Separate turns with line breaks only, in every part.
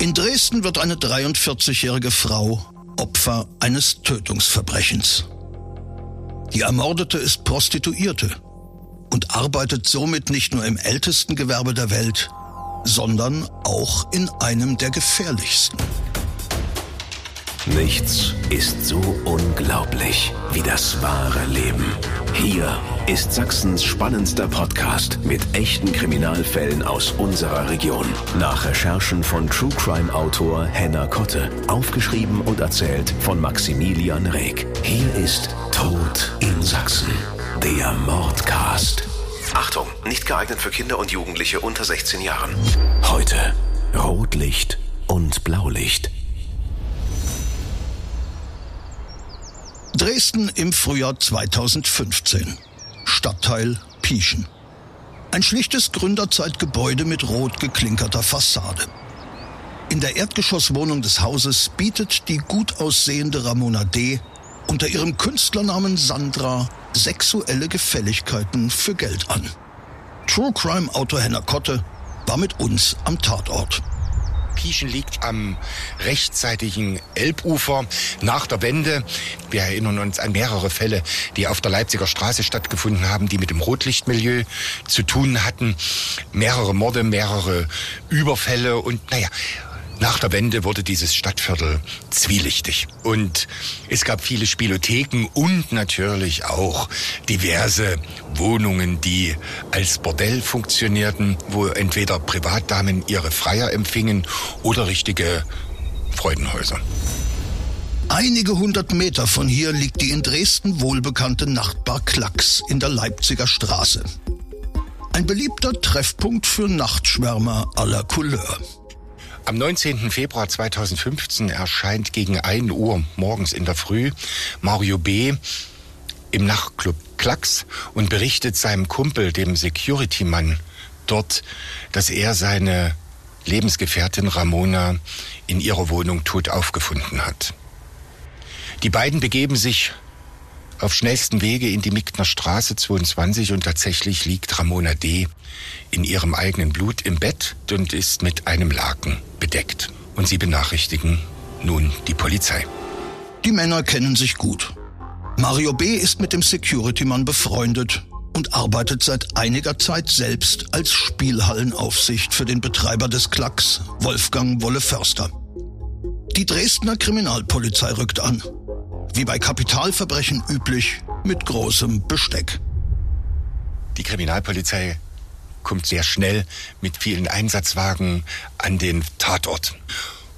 In Dresden wird eine 43-jährige Frau Opfer eines Tötungsverbrechens. Die Ermordete ist Prostituierte und arbeitet somit nicht nur im ältesten Gewerbe der Welt, sondern auch in einem der gefährlichsten.
Nichts ist so unglaublich wie das wahre Leben. Hier ist Sachsens spannendster Podcast mit echten Kriminalfällen aus unserer Region. Nach Recherchen von True Crime Autor Henna Kotte. Aufgeschrieben und erzählt von Maximilian Reg. Hier ist Tod in Sachsen. Der Mordcast. Achtung, nicht geeignet für Kinder und Jugendliche unter 16 Jahren. Heute Rotlicht und Blaulicht.
Dresden im Frühjahr 2015. Stadtteil Pieschen. Ein schlichtes Gründerzeitgebäude mit rot geklinkerter Fassade. In der Erdgeschosswohnung des Hauses bietet die gut aussehende Ramona D. unter ihrem Künstlernamen Sandra sexuelle Gefälligkeiten für Geld an. True Crime Autor Henner Kotte war mit uns am Tatort.
Pieschen liegt am rechtsseitigen Elbufer nach der Wende. Wir erinnern uns an mehrere Fälle, die auf der Leipziger Straße stattgefunden haben, die mit dem Rotlichtmilieu zu tun hatten. Mehrere Morde, mehrere Überfälle und naja, nach der Wende wurde dieses Stadtviertel zwielichtig. Und es gab viele Spielotheken und natürlich auch diverse Wohnungen, die als Bordell funktionierten, wo entweder Privatdamen ihre Freier empfingen oder richtige Freudenhäuser.
Einige hundert Meter von hier liegt die in Dresden wohlbekannte Nachtbar Klacks in der Leipziger Straße. Ein beliebter Treffpunkt für Nachtschwärmer aller Couleur.
Am 19. Februar 2015 erscheint gegen 1 Uhr morgens in der Früh Mario B. im Nachtclub Klacks und berichtet seinem Kumpel, dem Security-Mann dort, dass er seine Lebensgefährtin Ramona in ihrer Wohnung tot aufgefunden hat. Die beiden begeben sich auf schnellsten Wege in die Mickner Straße 22 und tatsächlich liegt Ramona D. in ihrem eigenen Blut im Bett und ist mit einem Laken bedeckt. Und sie benachrichtigen nun die Polizei.
Die Männer kennen sich gut. Mario B. ist mit dem Security-Mann befreundet und arbeitet seit einiger Zeit selbst als Spielhallenaufsicht für den Betreiber des Klacks, Wolfgang Wolle Förster. Die Dresdner Kriminalpolizei rückt an wie bei Kapitalverbrechen üblich, mit großem Besteck.
Die Kriminalpolizei kommt sehr schnell mit vielen Einsatzwagen an den Tatort.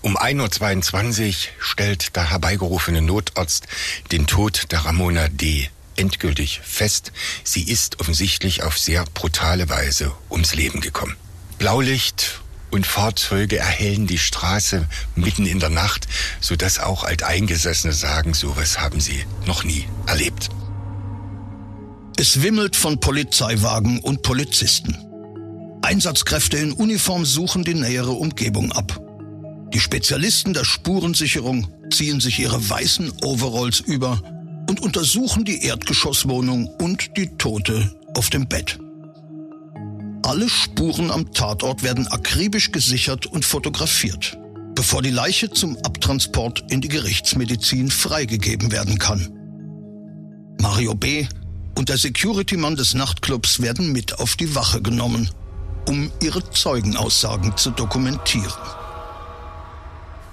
Um 1.22 Uhr stellt der herbeigerufene Notarzt den Tod der Ramona D. endgültig fest. Sie ist offensichtlich auf sehr brutale Weise ums Leben gekommen. Blaulicht und Fahrzeuge erhellen die Straße mitten in der Nacht, sodass auch Alteingesessene sagen, sowas haben sie noch nie erlebt.
Es wimmelt von Polizeiwagen und Polizisten. Einsatzkräfte in Uniform suchen die nähere Umgebung ab. Die Spezialisten der Spurensicherung ziehen sich ihre weißen Overalls über und untersuchen die Erdgeschosswohnung und die Tote auf dem Bett. Alle Spuren am Tatort werden akribisch gesichert und fotografiert, bevor die Leiche zum Abtransport in die Gerichtsmedizin freigegeben werden kann. Mario B. und der Security-Mann des Nachtclubs werden mit auf die Wache genommen, um ihre Zeugenaussagen zu dokumentieren.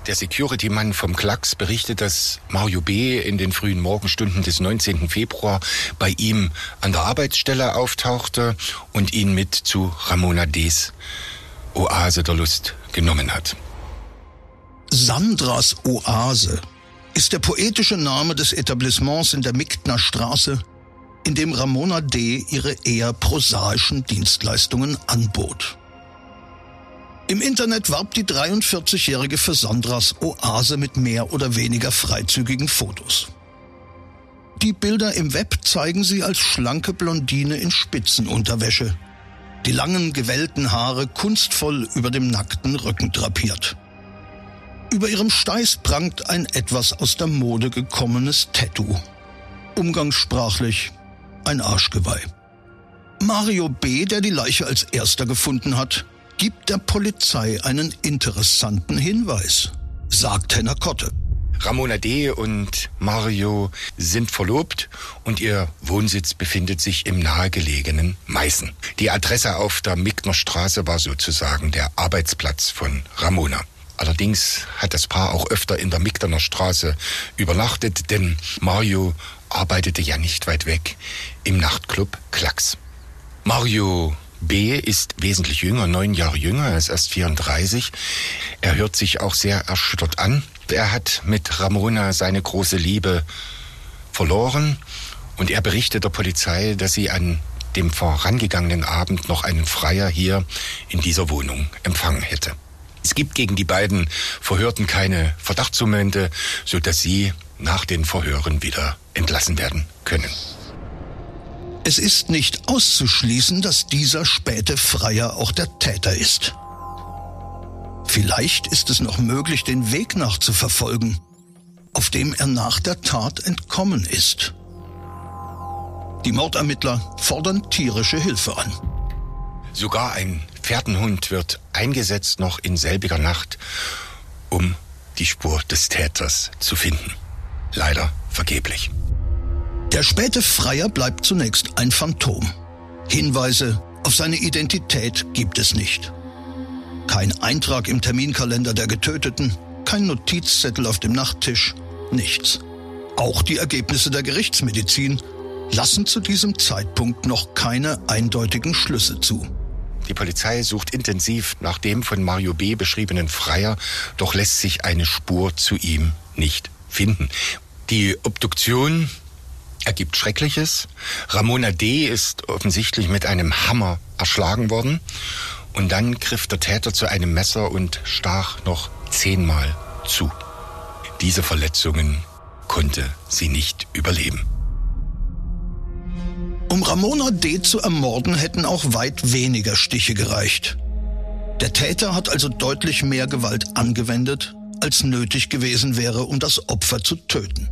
Der Security-Mann vom Klacks berichtet, dass Mario B. in den frühen Morgenstunden des 19. Februar bei ihm an der Arbeitsstelle auftauchte und ihn mit zu Ramona D.'s Oase der Lust genommen hat.
Sandras Oase ist der poetische Name des Etablissements in der Miktner Straße, in dem Ramona D. ihre eher prosaischen Dienstleistungen anbot. Im Internet warb die 43-Jährige für Sandras Oase mit mehr oder weniger freizügigen Fotos. Die Bilder im Web zeigen sie als schlanke Blondine in Spitzenunterwäsche, die langen gewellten Haare kunstvoll über dem nackten Rücken drapiert. Über ihrem Steiß prangt ein etwas aus der Mode gekommenes Tattoo. Umgangssprachlich ein Arschgeweih. Mario B., der die Leiche als erster gefunden hat, gibt der Polizei einen interessanten Hinweis, sagt Henner Kotte.
Ramona D. und Mario sind verlobt und ihr Wohnsitz befindet sich im nahegelegenen Meißen. Die Adresse auf der Mickner Straße war sozusagen der Arbeitsplatz von Ramona. Allerdings hat das Paar auch öfter in der Mickner Straße übernachtet, denn Mario arbeitete ja nicht weit weg im Nachtclub Klacks. Mario B ist wesentlich jünger, neun Jahre jünger, er ist erst 34. Er hört sich auch sehr erschüttert an. Er hat mit Ramona seine große Liebe verloren und er berichtet der Polizei, dass sie an dem vorangegangenen Abend noch einen Freier hier in dieser Wohnung empfangen hätte. Es gibt gegen die beiden Verhörten keine Verdachtsmomente, so dass sie nach den Verhören wieder entlassen werden können.
Es ist nicht auszuschließen, dass dieser späte Freier auch der Täter ist. Vielleicht ist es noch möglich, den Weg nachzuverfolgen, auf dem er nach der Tat entkommen ist. Die Mordermittler fordern tierische Hilfe an.
Sogar ein Pferdenhund wird eingesetzt noch in selbiger Nacht, um die Spur des Täters zu finden. Leider vergeblich.
Der späte Freier bleibt zunächst ein Phantom. Hinweise auf seine Identität gibt es nicht. Kein Eintrag im Terminkalender der Getöteten, kein Notizzettel auf dem Nachttisch, nichts. Auch die Ergebnisse der Gerichtsmedizin lassen zu diesem Zeitpunkt noch keine eindeutigen Schlüsse zu.
Die Polizei sucht intensiv nach dem von Mario B. beschriebenen Freier, doch lässt sich eine Spur zu ihm nicht finden. Die Obduktion ergibt Schreckliches. Ramona D. ist offensichtlich mit einem Hammer erschlagen worden. Und dann griff der Täter zu einem Messer und stach noch zehnmal zu. Diese Verletzungen konnte sie nicht überleben.
Um Ramona D. zu ermorden, hätten auch weit weniger Stiche gereicht. Der Täter hat also deutlich mehr Gewalt angewendet, als nötig gewesen wäre, um das Opfer zu töten.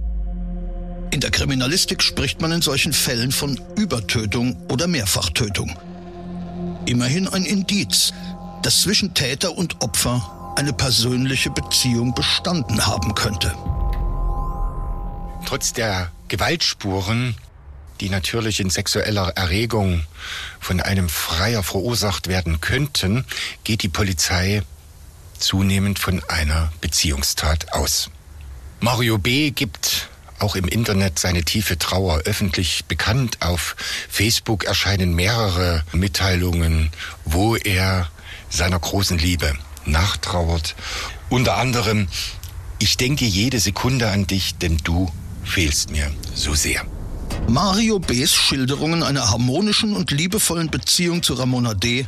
In der Kriminalistik spricht man in solchen Fällen von Übertötung oder Mehrfachtötung. Immerhin ein Indiz, dass zwischen Täter und Opfer eine persönliche Beziehung bestanden haben könnte.
Trotz der Gewaltspuren, die natürlich in sexueller Erregung von einem Freier verursacht werden könnten, geht die Polizei zunehmend von einer Beziehungstat aus. Mario B. gibt auch im Internet seine tiefe Trauer öffentlich bekannt. Auf Facebook erscheinen mehrere Mitteilungen, wo er seiner großen Liebe nachtrauert. Unter anderem, ich denke jede Sekunde an dich, denn du fehlst mir so sehr.
Mario B.'s Schilderungen einer harmonischen und liebevollen Beziehung zu Ramona D.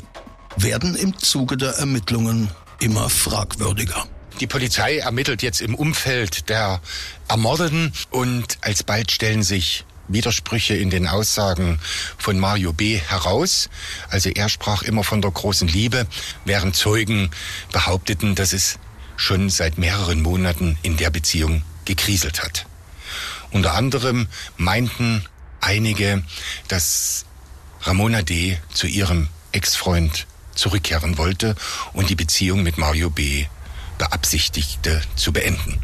werden im Zuge der Ermittlungen immer fragwürdiger.
Die Polizei ermittelt jetzt im Umfeld der Ermordeten und alsbald stellen sich Widersprüche in den Aussagen von Mario B. heraus. Also er sprach immer von der großen Liebe, während Zeugen behaupteten, dass es schon seit mehreren Monaten in der Beziehung gekriselt hat. Unter anderem meinten einige, dass Ramona D. zu ihrem Ex-Freund zurückkehren wollte und die Beziehung mit Mario B beabsichtigte zu beenden.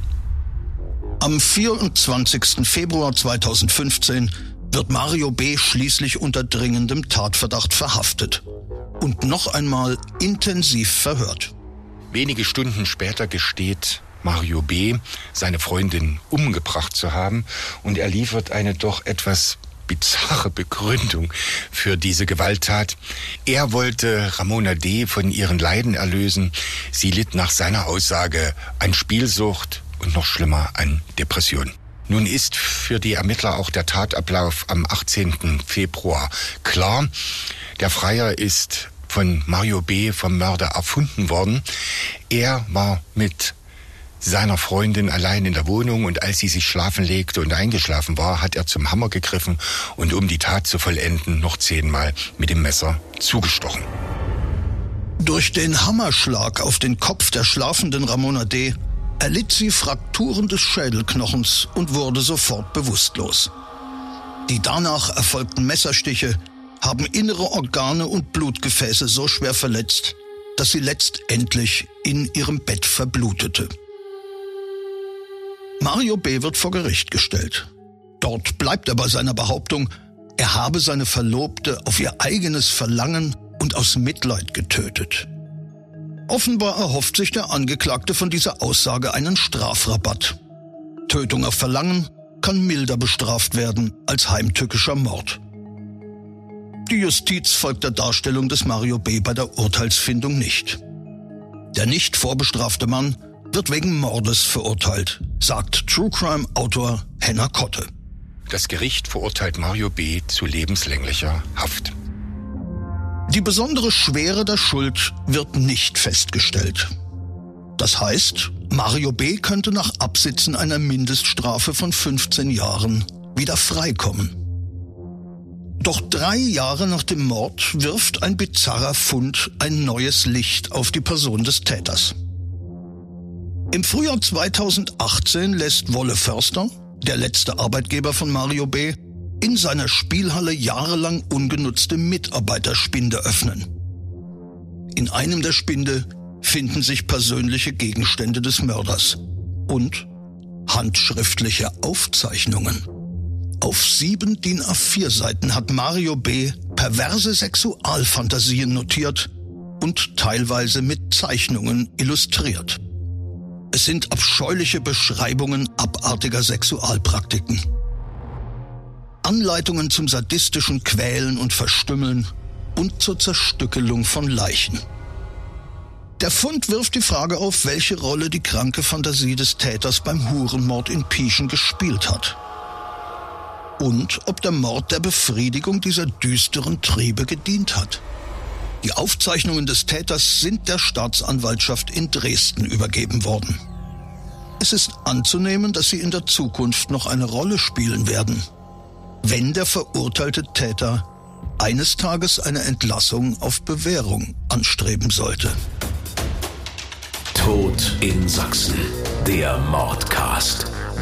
Am 24. Februar 2015 wird Mario B. schließlich unter dringendem Tatverdacht verhaftet und noch einmal intensiv verhört.
Wenige Stunden später gesteht Mario B. seine Freundin umgebracht zu haben und er liefert eine doch etwas bizarre Begründung für diese Gewalttat. Er wollte Ramona D. von ihren Leiden erlösen. Sie litt nach seiner Aussage an Spielsucht und noch schlimmer an Depression. Nun ist für die Ermittler auch der Tatablauf am 18. Februar klar. Der Freier ist von Mario B. vom Mörder erfunden worden. Er war mit seiner Freundin allein in der Wohnung und als sie sich schlafen legte und eingeschlafen war, hat er zum Hammer gegriffen und um die Tat zu vollenden noch zehnmal mit dem Messer zugestochen.
Durch den Hammerschlag auf den Kopf der schlafenden Ramona D. erlitt sie Frakturen des Schädelknochens und wurde sofort bewusstlos. Die danach erfolgten Messerstiche haben innere Organe und Blutgefäße so schwer verletzt, dass sie letztendlich in ihrem Bett verblutete. Mario B. wird vor Gericht gestellt. Dort bleibt er bei seiner Behauptung, er habe seine Verlobte auf ihr eigenes Verlangen und aus Mitleid getötet. Offenbar erhofft sich der Angeklagte von dieser Aussage einen Strafrabatt. Tötung auf Verlangen kann milder bestraft werden als heimtückischer Mord. Die Justiz folgt der Darstellung des Mario B. bei der Urteilsfindung nicht. Der nicht vorbestrafte Mann wird wegen Mordes verurteilt, sagt True Crime Autor Henna Kotte.
Das Gericht verurteilt Mario B. zu lebenslänglicher Haft.
Die besondere Schwere der Schuld wird nicht festgestellt. Das heißt, Mario B. könnte nach Absitzen einer Mindeststrafe von 15 Jahren wieder freikommen. Doch drei Jahre nach dem Mord wirft ein bizarrer Fund ein neues Licht auf die Person des Täters. Im Frühjahr 2018 lässt Wolle Förster, der letzte Arbeitgeber von Mario B., in seiner Spielhalle jahrelang ungenutzte Mitarbeiterspinde öffnen. In einem der Spinde finden sich persönliche Gegenstände des Mörders und handschriftliche Aufzeichnungen. Auf sieben DIN A4 Seiten hat Mario B. perverse Sexualfantasien notiert und teilweise mit Zeichnungen illustriert. Es sind abscheuliche Beschreibungen abartiger Sexualpraktiken. Anleitungen zum sadistischen Quälen und Verstümmeln und zur Zerstückelung von Leichen. Der Fund wirft die Frage auf, welche Rolle die kranke Fantasie des Täters beim Hurenmord in Pieschen gespielt hat. Und ob der Mord der Befriedigung dieser düsteren Triebe gedient hat. Die Aufzeichnungen des Täters sind der Staatsanwaltschaft in Dresden übergeben worden. Es ist anzunehmen, dass sie in der Zukunft noch eine Rolle spielen werden, wenn der verurteilte Täter eines Tages eine Entlassung auf Bewährung anstreben sollte.
Tod in Sachsen. Der Mordcast.